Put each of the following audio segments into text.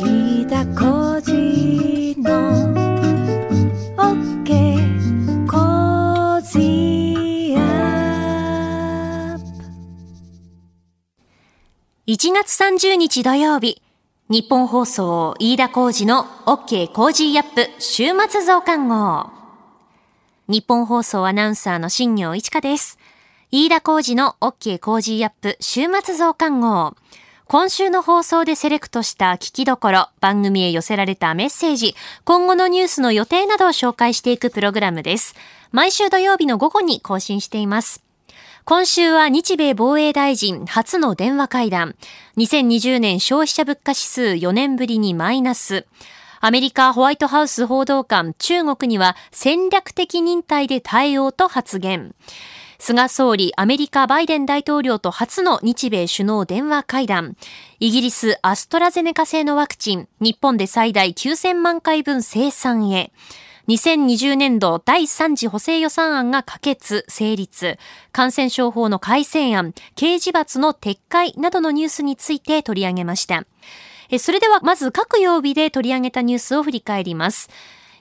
飯田浩司の OK! Cozy up! 1月30日土曜日、ニッポン放送飯田浩司の OK! Cozy up! 週末増刊号。ニッポン放送アナウンサーの新行市佳です。飯田浩司の OK! Cozy up! 週末増刊号。今週の放送でセレクトした聞きどころ、番組へ寄せられたメッセージ、今後のニュースの予定などを紹介していくプログラムです。毎週土曜日の午後に更新しています。今週は日米防衛大臣初の電話会談。2020年消費者物価指数4年ぶりにマイナス。アメリカホワイトハウス報道官中国には戦略的忍耐で対応と発言。菅総理、アメリカバイデン大統領と初の日米首脳電話会談。イギリスアストラゼネカ製のワクチン、日本で最大9000万回分生産へ。2020年度第3次補正予算案が可決、成立、感染症法の改正案、刑事罰の撤回などのニュースについて取り上げました。それではまず各曜日で取り上げたニュースを振り返ります。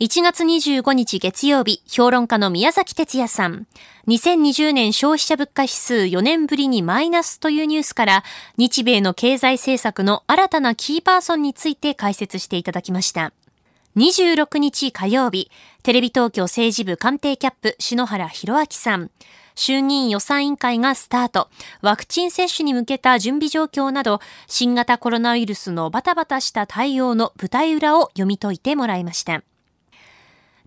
1月25日月曜日、評論家の宮崎哲也さん。2020年消費者物価指数4年ぶりにマイナスというニュースから、日米の経済政策の新たなキーパーソンについて解説していただきました。26日火曜日、テレビ東京政治部官邸キャップ篠原博明さん。衆議院予算委員会がスタート。ワクチン接種に向けた準備状況など、新型コロナウイルスのバタバタした対応の舞台裏を読み解いてもらいました。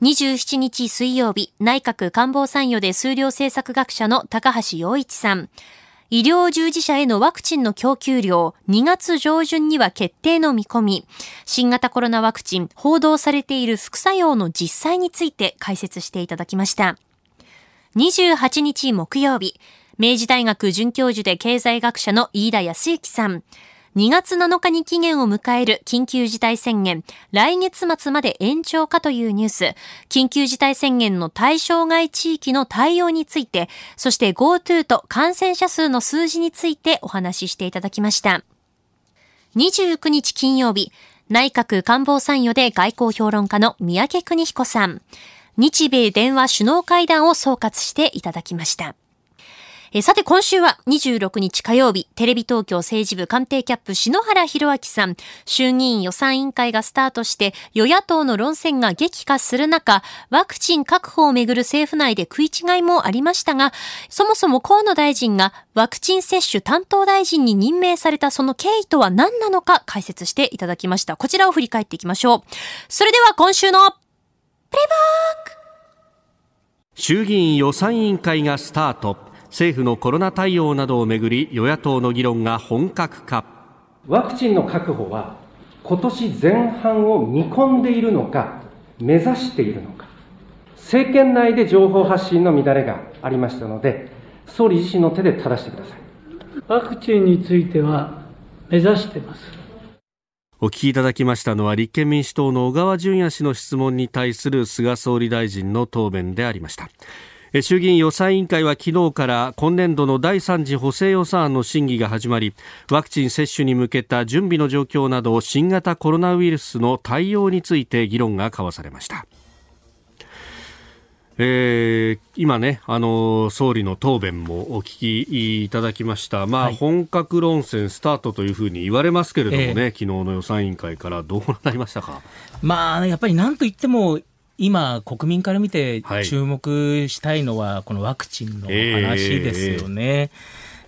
27日水曜日、内閣官房参与で数量政策学者の高橋洋一さん。医療従事者へのワクチンの供給量、2月上旬には決定の見込み。新型コロナワクチン、報道されている副作用の実際について解説していただきました。28日木曜日、明治大学准教授で経済学者の飯田康之さん。2月7日に期限を迎える緊急事態宣言、来月末まで延長かというニュース、緊急事態宣言の対象外地域の対応について、そして GoTo と感染者数の数字についてお話ししていただきました。29日金曜日、内閣官房参与で外交評論家の三宅邦彦さん。日米電話首脳会談を総括していただきました。えさて今週は26日火曜日、テレビ東京政治部官邸キャップ篠原博明さん、衆議院予算委員会がスタートして与野党の論戦が激化する中、ワクチン確保をめぐる政府内で食い違いもありましたが、そもそも河野大臣がワクチン接種担当大臣に任命されたその経緯とは何なのか解説していただきました。こちらを振り返っていきましょう。それでは今週のプレバーク衆議院予算委員会がスタート政府のコロナ対応などをめぐり与野党の議論が本格化ワクチンの確保は今年前半を見込んでいるのか、目指しているのか、政権内で情報発信の乱れがありましたので、総理自身の手で正してください。ワクチンについては目指してます。お聞きいただきましたのは立憲民主党の小川淳也氏の質問に対する菅総理大臣の答弁でありましたえ衆議院予算委員会は昨日から今年度の第3次補正予算案の審議が始まりワクチン接種に向けた準備の状況など新型コロナウイルスの対応について議論が交わされました。えー今ね、あの総理の答弁もお聞きいただきました、まあはい。本格論戦スタートというふうに言われますけれどもね、え昨日の予算委員会からどうなりましたか？まあ、やっぱりなんといっても、今、国民から見てはい注目したいのは、このワクチンの話ですよね。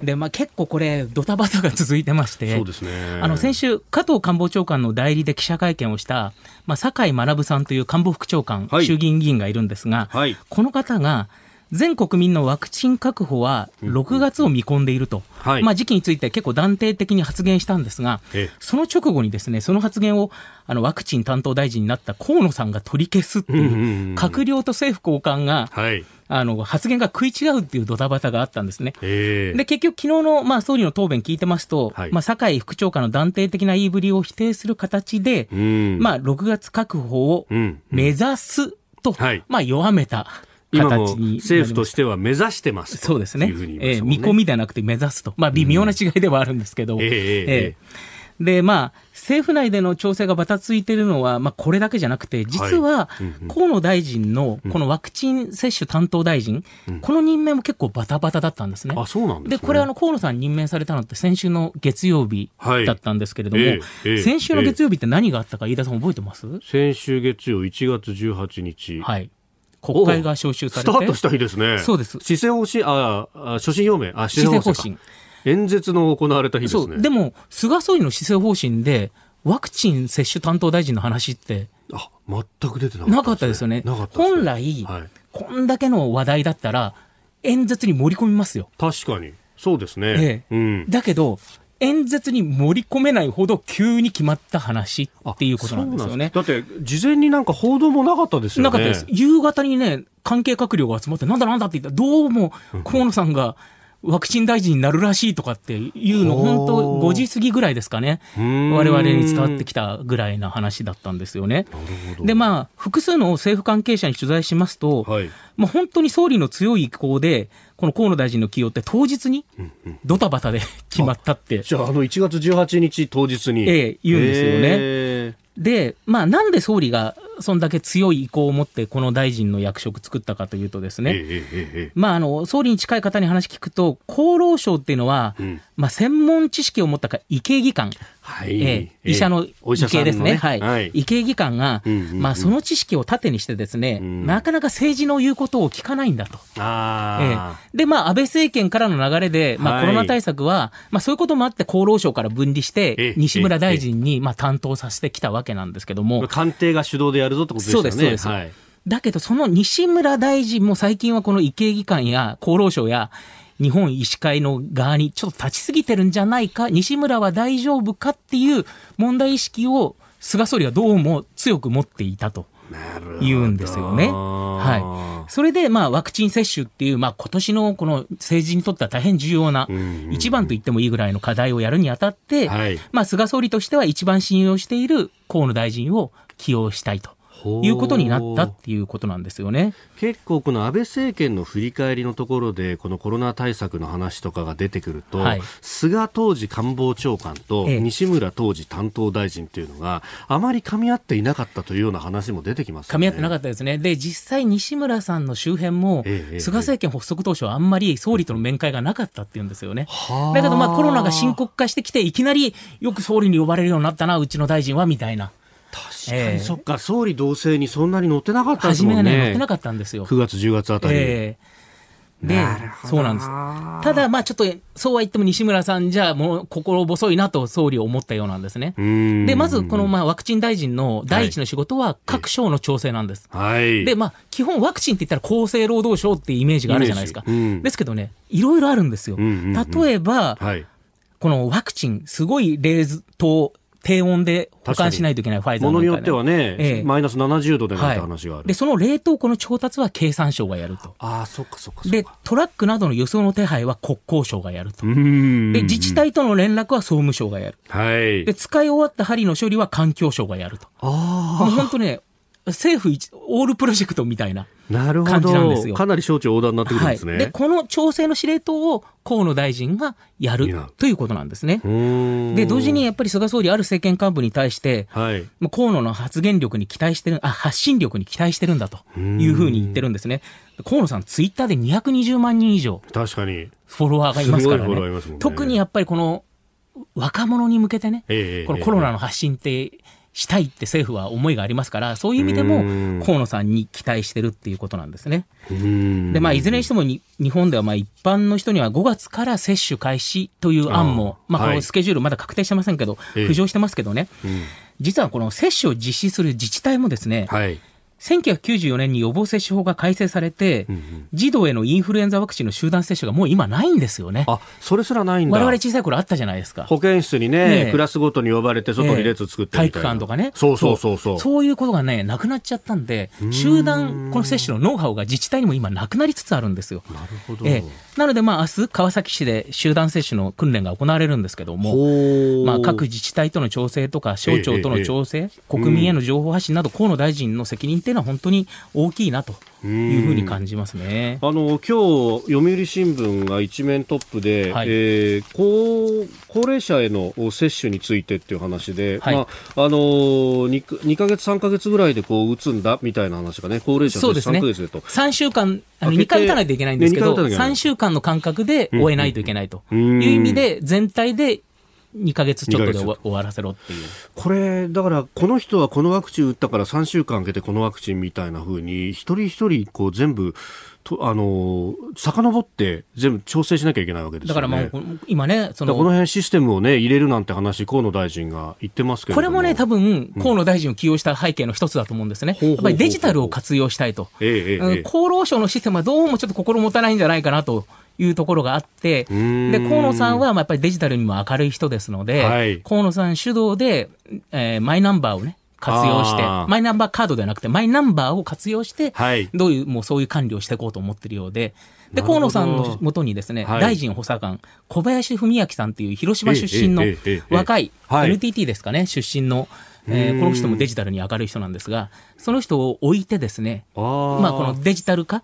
で、まあ結構これ、ドタバタが続いてまして、そうですね。あの先週、加藤官房長官の代理で記者会見をした、まあ、酒井学さんという官房副長官、はい衆議院議員がいるんですが、はい。この方が、全国民のワクチン確保は6月を見込んでいると、はい。まあ、時期について結構断定的に発言したんですが、ええ。その直後にですね、その発言をあのワクチン担当大臣になった河野さんが取り消すっていうう、ん閣僚と政府高官が、はい。あの発言が食い違うっていうドタバタがあったんですね。ええ。で、結局、昨日の、まあ、総理の答弁聞いてますと、はい。まあ、酒井副長官の断定的な言いぶりを否定する形で、うん。まあ、6月確保をうん。目指すと、はい。まあ、弱めた今も政府としては目指してますと。そうですね。いうふうに言いまえー見込みではなくて目指すと。まあ、微妙な違いではあるんですけど。ええええで、まあ、政府内での調整がばたついているのは、まあ、これだけじゃなくて、実はうんうん河野大臣のこのワクチン接種担当大臣、この任命も結構バタバタだったんですね。あ、そうなんですで、ね。これ、あの、河野さん任命されたのって先週の月曜日はいだったんですけれども、ええええ先週の月曜日って何があったか、飯田さん覚えてます、先週月曜1月18日。はい。国会が招集されて。スタートした日ですね。そうです施政方針、あ、あ所信表明、あ、施施政方針。演説の行われた日ですね。そう。でも、菅総理の施政方針で、ワクチン接種担当大臣の話ってあ、全く出てなかった、なかったですよね。なかったですね本来、はい。こんだけの話題だったら、演説に盛り込みますよ。確かに。そうですね。ええうん。だけど、演説に盛り込めないほど急に決まった話っていうことなんですよね。だって、事前になんか報道もなかったですよね。なかったです。夕方にね、関係閣僚が集まって、なんだなんだって言ったら、どうも河野さんがワクチン大臣になるらしいとかっていうの、本当5時過ぎぐらいですかね。我々に伝わってきたぐらいな話だったんですよね。で、まあ、複数の政府関係者に取材しますと、はい。まあ、本当に総理の強い意向で、この河野大臣の起用って当日にドタバタで 決まったって。じゃあ、あの、1月18日当日に。ええ言うんですよねえで、まあ、なんで総理がそんだけ強い意向を持ってこの大臣の役職作ったかというとですね、まあ、あの、総理に近い方に話聞くと、厚労省っていうのは、うん。まあ、専門知識を持ったか医系技官、はい。ええ医者のお医系ですね。はい。はい。医系技官が、うんうんうんまあ、その知識を盾にしてですね、んなかなか政治の言うことを聞かないんだと。えあえで、まあ、安倍政権からの流れで、まあ、はいコロナ対策は、まあ、そういうこともあって厚労省から分離しええて、西村大臣に、まあ、担当させてきたわけなんですけどあ。も、官邸が主導でやるぞってことでしたね。そうですそうですはい。だけど、その西村大臣も最近はこの医系技官や厚労省や日本医師会の側にちょっと立ちすぎてるんじゃないか、西村は大丈夫かっていう問題意識を菅総理はどうも強く持っていたと。言うんですよね。はい。それで、まあ、ワクチン接種っていう、まあ、今年のこの政治にとっては大変重要な、一番と言ってもいいぐらいの課題をやるにあたって、はいまあ、菅総理としては一番信用している河野大臣を起用したいということになったっていうことなんですよね。結構この安倍政権の振り返りのところでこのコロナ対策の話とかが出てくると、はい菅当時官房長官とええ西村当時担当大臣っていうのがあまり噛み合っていなかったというような話も出てきますよね。噛み合ってなかったですね。で、実際西村さんの周辺も菅政権発足当初はあんまり総理との面会がなかったっていうんですよね。はあだけどまあコロナが深刻化してきて、いきなりよく総理に呼ばれるようになったな、うちの大臣は、みたいな。確かええにそっか総理同棲にそんなに乗ってなかったですもん初めはね、乗っね。てなかったんですよ。9月10月あたり。ええでそうなんです。ただ、まあちょっと、そうは言っても西村さんじゃ、もう心細いなと総理は思ったようなんですね。うんで、まず、この、まあ、ワクチン大臣の第一の仕事は各省の調整なんです。はい。で、まあ、基本ワクチンって言ったら厚生労働省っていうイメージがあるじゃないですか。うんですけどね、いろいろあるんですよ。うんうんうん例えば、はい。このワクチン、すごい冷凍、低温で保管しないといけないファイザーものによってはね、ええマイナス70度でなんてはい話がある。で、その冷凍庫の調達は経産省がやると。ああ、そっかそっかそっでか。、トラックなどの輸送の手配は国交省がやると。うんで、自治体との連絡は総務省がやる。はい。で、使い終わった針の処理は環境省がやると。あもう本当ね、政府一、オールプロジェクトみたいな。あ、なるほど。よかなり省庁横断になってくるんはい。ですね。で、この調整の司令塔を河野大臣がやるということなんですね。で、同時にやっぱり菅総理、ある政権幹部に対して、はい。河野の発言力に期待してる、あ、発信力に期待してるんだというふうに言ってるんですね。河野さん、ツイッターで220万人以上確かに。フォロワーがいますからね特にやっぱりこの若者に向けてね、ええこのコロナの発信ってしたいって政府は思いがありますから、そういう意味でもうん。河野さんに期待してるっていうことなんですね。で、まあ、いずれにしてもに、日本では、まあ、一般の人には5月から接種開始という案も、まあ、このスケジュールまだ確定してませんけど、ええ。浮上してますけどね、うん。実はこの接種を実施する自治体もですね、はい。1994年に予防接種法が改正されて、うんうん児童へのインフルエンザワクチンの集団接種がもう今ないんですよね。あ、それすらないんだ。我々小さい頃あったじゃないですか。保健室にねねえクラスごとに呼ばれて外に列作って体育みたいな、館とかね。そうそうそうそう。そういうことがね、なくなっちゃったんで、集団、この接種のノウハウが自治体にも今なくなりつつあるんですよ。なるほど。ええ、なので、まあ、明日川崎市で集団接種の訓練が行われるんですけども、まあ、各自治体との調整とか、省庁との調整、国民への情報発信など、河野大臣の責任っていうのは本当に大きいなというふうに感じますね。あの今日読売新聞が一面トップで、はい。えー高高齢者への接種についてっていう話で、はい。まああの 2, 2ヶ月3ヶ月ぐらいでこう打つんだみたいな話がね高齢者そうですね。3ヶ月でと。3週間、あの開けて2回打たないといけないんですけど、ね二回打たなきゃいけない。3週間の間隔で終えないといけないとうんいう意味で、全体で2ヶ月ちょっとで終わらせろっていう。これ、だから、この人はこのワクチン打ったから3週間空けてこのワクチンみたいな風に、一人一人、こう、全部、と、あの、遡って全部調整しなきゃいけないわけですよね。だからもう、今ね、その、この辺システムをね、入れるなんて話、河野大臣が言ってますけれども。これもね、多分、河野大臣を起用した背景の一つだと思うんですね。ほうほうほうほうやっぱりデジタルを活用したいと。ええ厚労省のシステムはどうもちょっと心もたないんじゃないかなというところがあって、で、河野さんはまあやっぱりデジタルにも明るい人ですので、はい。河野さん主導で、えーマイナンバーをね、活用してマイナンバーカードではなくて、マイナンバーを活用して、はい。どういう、もうそういう管理をしていこうと思ってるようで、で、河野さんのもとにですね、はい。大臣補佐官、小林文明さんっていう広島出身の若い、はい。NTT ですかね、出身の、えーうん。この人もデジタルに明るい人なんですが、その人を置いてですね、まあ、このデジタル化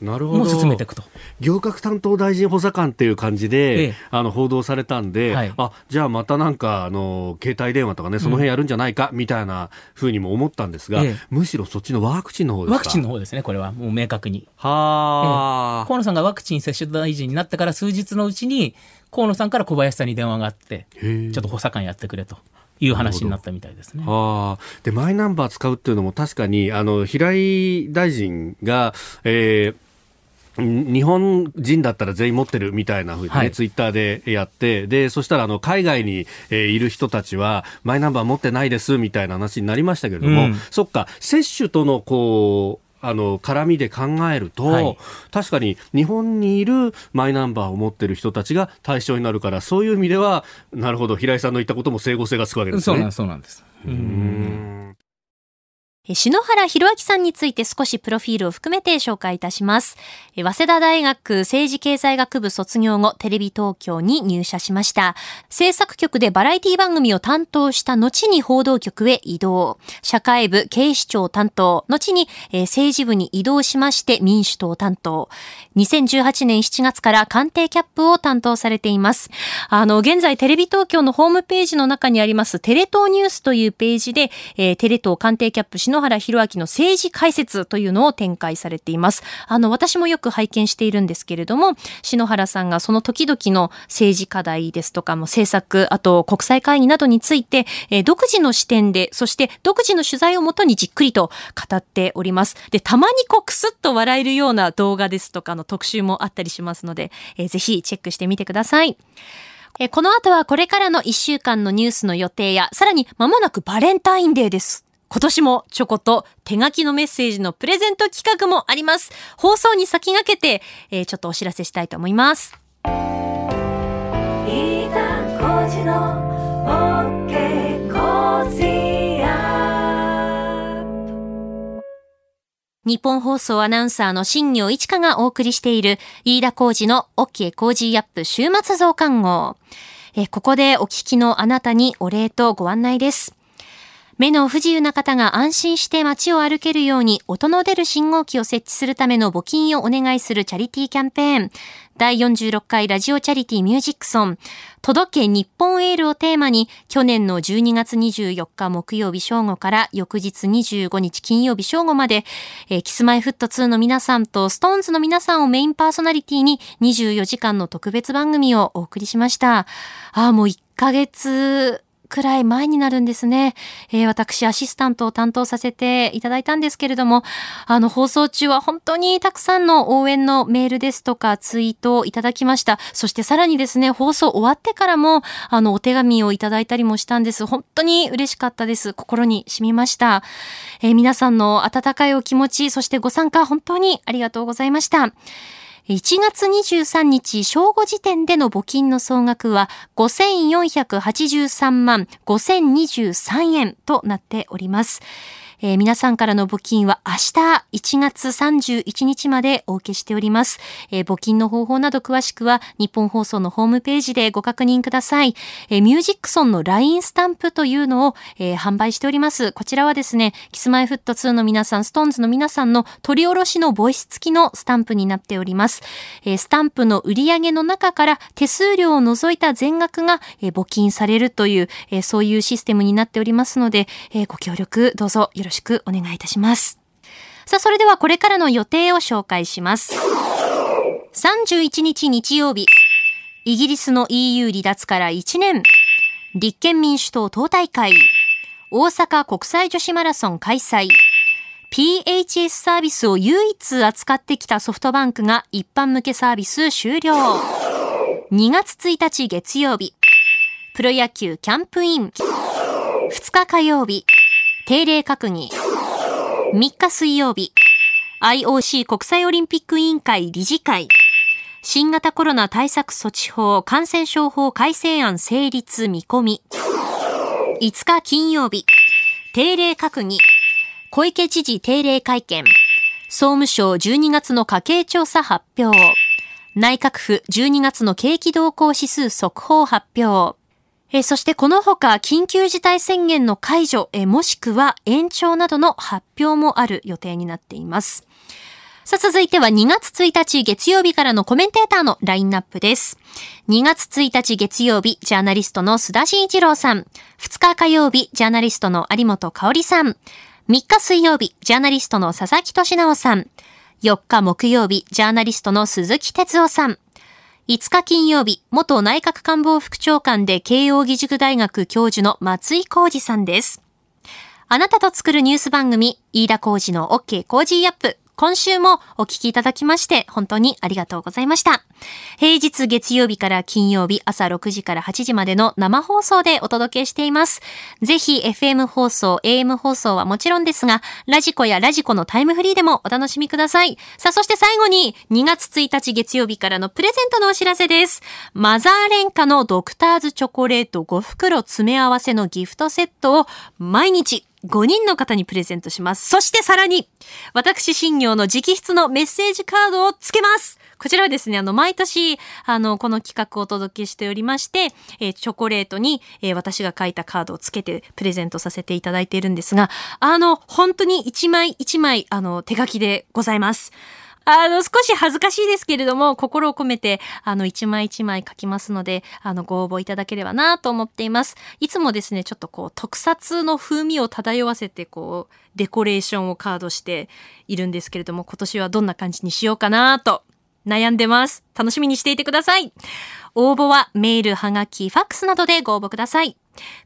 なるほど。も進めていくと。行革担当大臣補佐官っていう感じで、ええあの報道されたんで、はいあじゃあまたなんかあの携帯電話とかねその辺やるんじゃないか、みたいなふうにも思ったんですが、ええむしろそっちのワクチンの方ですか？ワクチンの方ですね、これはもう明確に。はあ、河野さんがワクチン接種大臣になってから数日のうちに、河野さんから小林さんに電話があって、ちょっと補佐官やってくれという話になったみたいですね。ああ。で、マイナンバー使うっていうのも確かに、あの、平井大臣が、えーん日本人だったら全員持ってるみたいなふうにね、はいツイッターでやって、で、そしたらあの、海外に、えーいる人たちは、マイナンバー持ってないですみたいな話になりましたけれども、うんそっか、接種とのこう、あの、絡みで考えると、はい確かに日本にいるマイナンバーを持ってる人たちが対象になるから、そういう意味では、なるほど、平井さんの言ったことも整合性がつくわけですね。そうなんです、そうなんです。ううん篠原博明さんについて少しプロフィールを含めて紹介いたします。え早稲田大学政治経済学部卒業後、テレビ東京に入社しました。制作局でバラエティ番組を担当した後に報道局へ移動。社会部警視庁担当。後に、え政治部に移動しまして民主党担当。2018年7月から官邸キャップを担当されています。あの、現在テレビ東京のホームページの中にありますテレ東ニュースというページで、えテレ東官邸キャップ篠原博明の政治解説というのを展開されています。あの、私もよく拝見しているんですけれども、篠原さんがその時々の政治課題ですとかも政策、あと国際会議などについて、えー独自の視点で、そして独自の取材をもとにじっくりと語っております。で、たまにこうクスッと笑えるような動画ですとかの特集もあったりしますので、えーぜひチェックしてみてください。えーこの後はこれからの1週間のニュースの予定や、さらに間もなくバレンタインデーです。今年もチョコと手書きのメッセージのプレゼント企画もあります。放送に先駆けて、えーちょっとお知らせしたいと思います。日本放送アナウンサーの新業一華がお送りしている飯田浩二の OK 工事アップ週末増刊号。えここでお聞きのあなたにお礼とご案内です。目の不自由な方が安心して街を歩けるように音の出る信号機を設置するための募金をお願いするチャリティーキャンペーン。第46回ラジオチャリティミュージックソン。届け日本エールをテーマに、去年の12月24日木曜日正午から翌日25日金曜日正午まで、えーキスマイフット2の皆さんとストーンズの皆さんをメインパーソナリティに24時間の特別番組をお送りしました。ああ、もう1ヶ月くらい前になるんですね。えー私、アシスタントを担当させていただいたんですけれども、あの、放送中は本当にたくさんの応援のメールですとかツイートをいただきました。そしてさらにですね、放送終わってからも、あの、お手紙をいただいたりもしたんです。本当に嬉しかったです。心に染みました。えー皆さんの温かいお気持ち、そしてご参加、本当にありがとうございました。1月23日正午時点での募金の総額は5483万5023円となっております。えー皆さんからの募金は明日1月31日までお受けしております。えー募金の方法など詳しくはニッポン放送のホームページでご確認ください。えーミュージックソンの LINE スタンプというのを、えー販売しております。こちらはですね、 Kis-My-Ft2 の皆さん、 SixTONES の皆さんの撮り下ろしのボイス付きのスタンプになっております。えースタンプの売り上げの中から手数料を除いた全額が、えー募金されるという、えーそういうシステムになっておりますので、えーご協力どうぞよろしくお願いしますろしくお願いいたします。さあ、それではこれからの予定を紹介します。31日日曜日、イギリスの EU 離脱から1年、立憲民主党党大会、大阪国際女子マラソン開催、PHS サービスを唯一扱ってきたソフトバンクが一般向けサービス終了。2月1日月曜日、プロ野球キャンプイン、2日火曜日、定例閣議、3日水曜日、IOC 国際オリンピック委員会理事会、新型コロナ対策措置法感染症法改正案成立見込み。5日金曜日、定例閣議、小池知事定例会見、総務省12月の家計調査発表、内閣府12月の景気動向指数速報発表、えそしてこのほか緊急事態宣言の解除、えもしくは延長などの発表もある予定になっています。さあ続いては2月1日月曜日からのコメンテーターのラインナップです。2月1日月曜日、ジャーナリストの須田慎一郎さん。2日火曜日、ジャーナリストの有本香さん。3日水曜日、ジャーナリストの佐々木俊尚さん。4日木曜日、ジャーナリストの鈴木哲夫さん。5日金曜日、元内閣官房副長官で慶応義塾大学教授の松井孝治さんです。あなたと作るニュース番組、飯田浩二の OK コージーアップ。今週もお聞きいただきまして、本当にありがとうございました。平日月曜日から金曜日朝6時から8時までの生放送でお届けしています。ぜひ FM 放送、AM 放送はもちろんですが、ラジコやラジコのタイムフリーでもお楽しみください。さあ、そして最後に2月1日月曜日からのプレゼントのお知らせです。マザーレンカのドクターズチョコレート5袋詰め合わせのギフトセットを毎日5人の方にプレゼントします。そしてさらに、私、新業の直筆のメッセージカードをつけますこちらはですね、あの、毎年、あの、この企画をお届けしておりまして、えーチョコレートに、えー私が書いたカードをつけてプレゼントさせていただいているんですが、あの、本当に一枚一枚、あの、手書きでございます。あの、少し恥ずかしいですけれども、心を込めて、あの、一枚一枚書きますので、あの、ご応募いただければなと思っています。いつもですね、ちょっとこう、特撮の風味を漂わせて、こう、デコレーションをカードしているんですけれども、今年はどんな感じにしようかなと悩んでます。楽しみにしていてください。応募はメール、はがき、ファックスなどでご応募ください。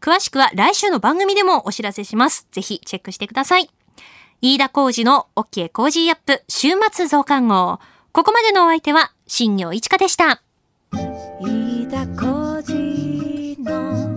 詳しくは来週の番組でもお知らせします。ぜひチェックしてください。飯田浩二の OK コージーアップ週末増刊号。ここまでのお相手は、新行市佳でした。飯田浩司の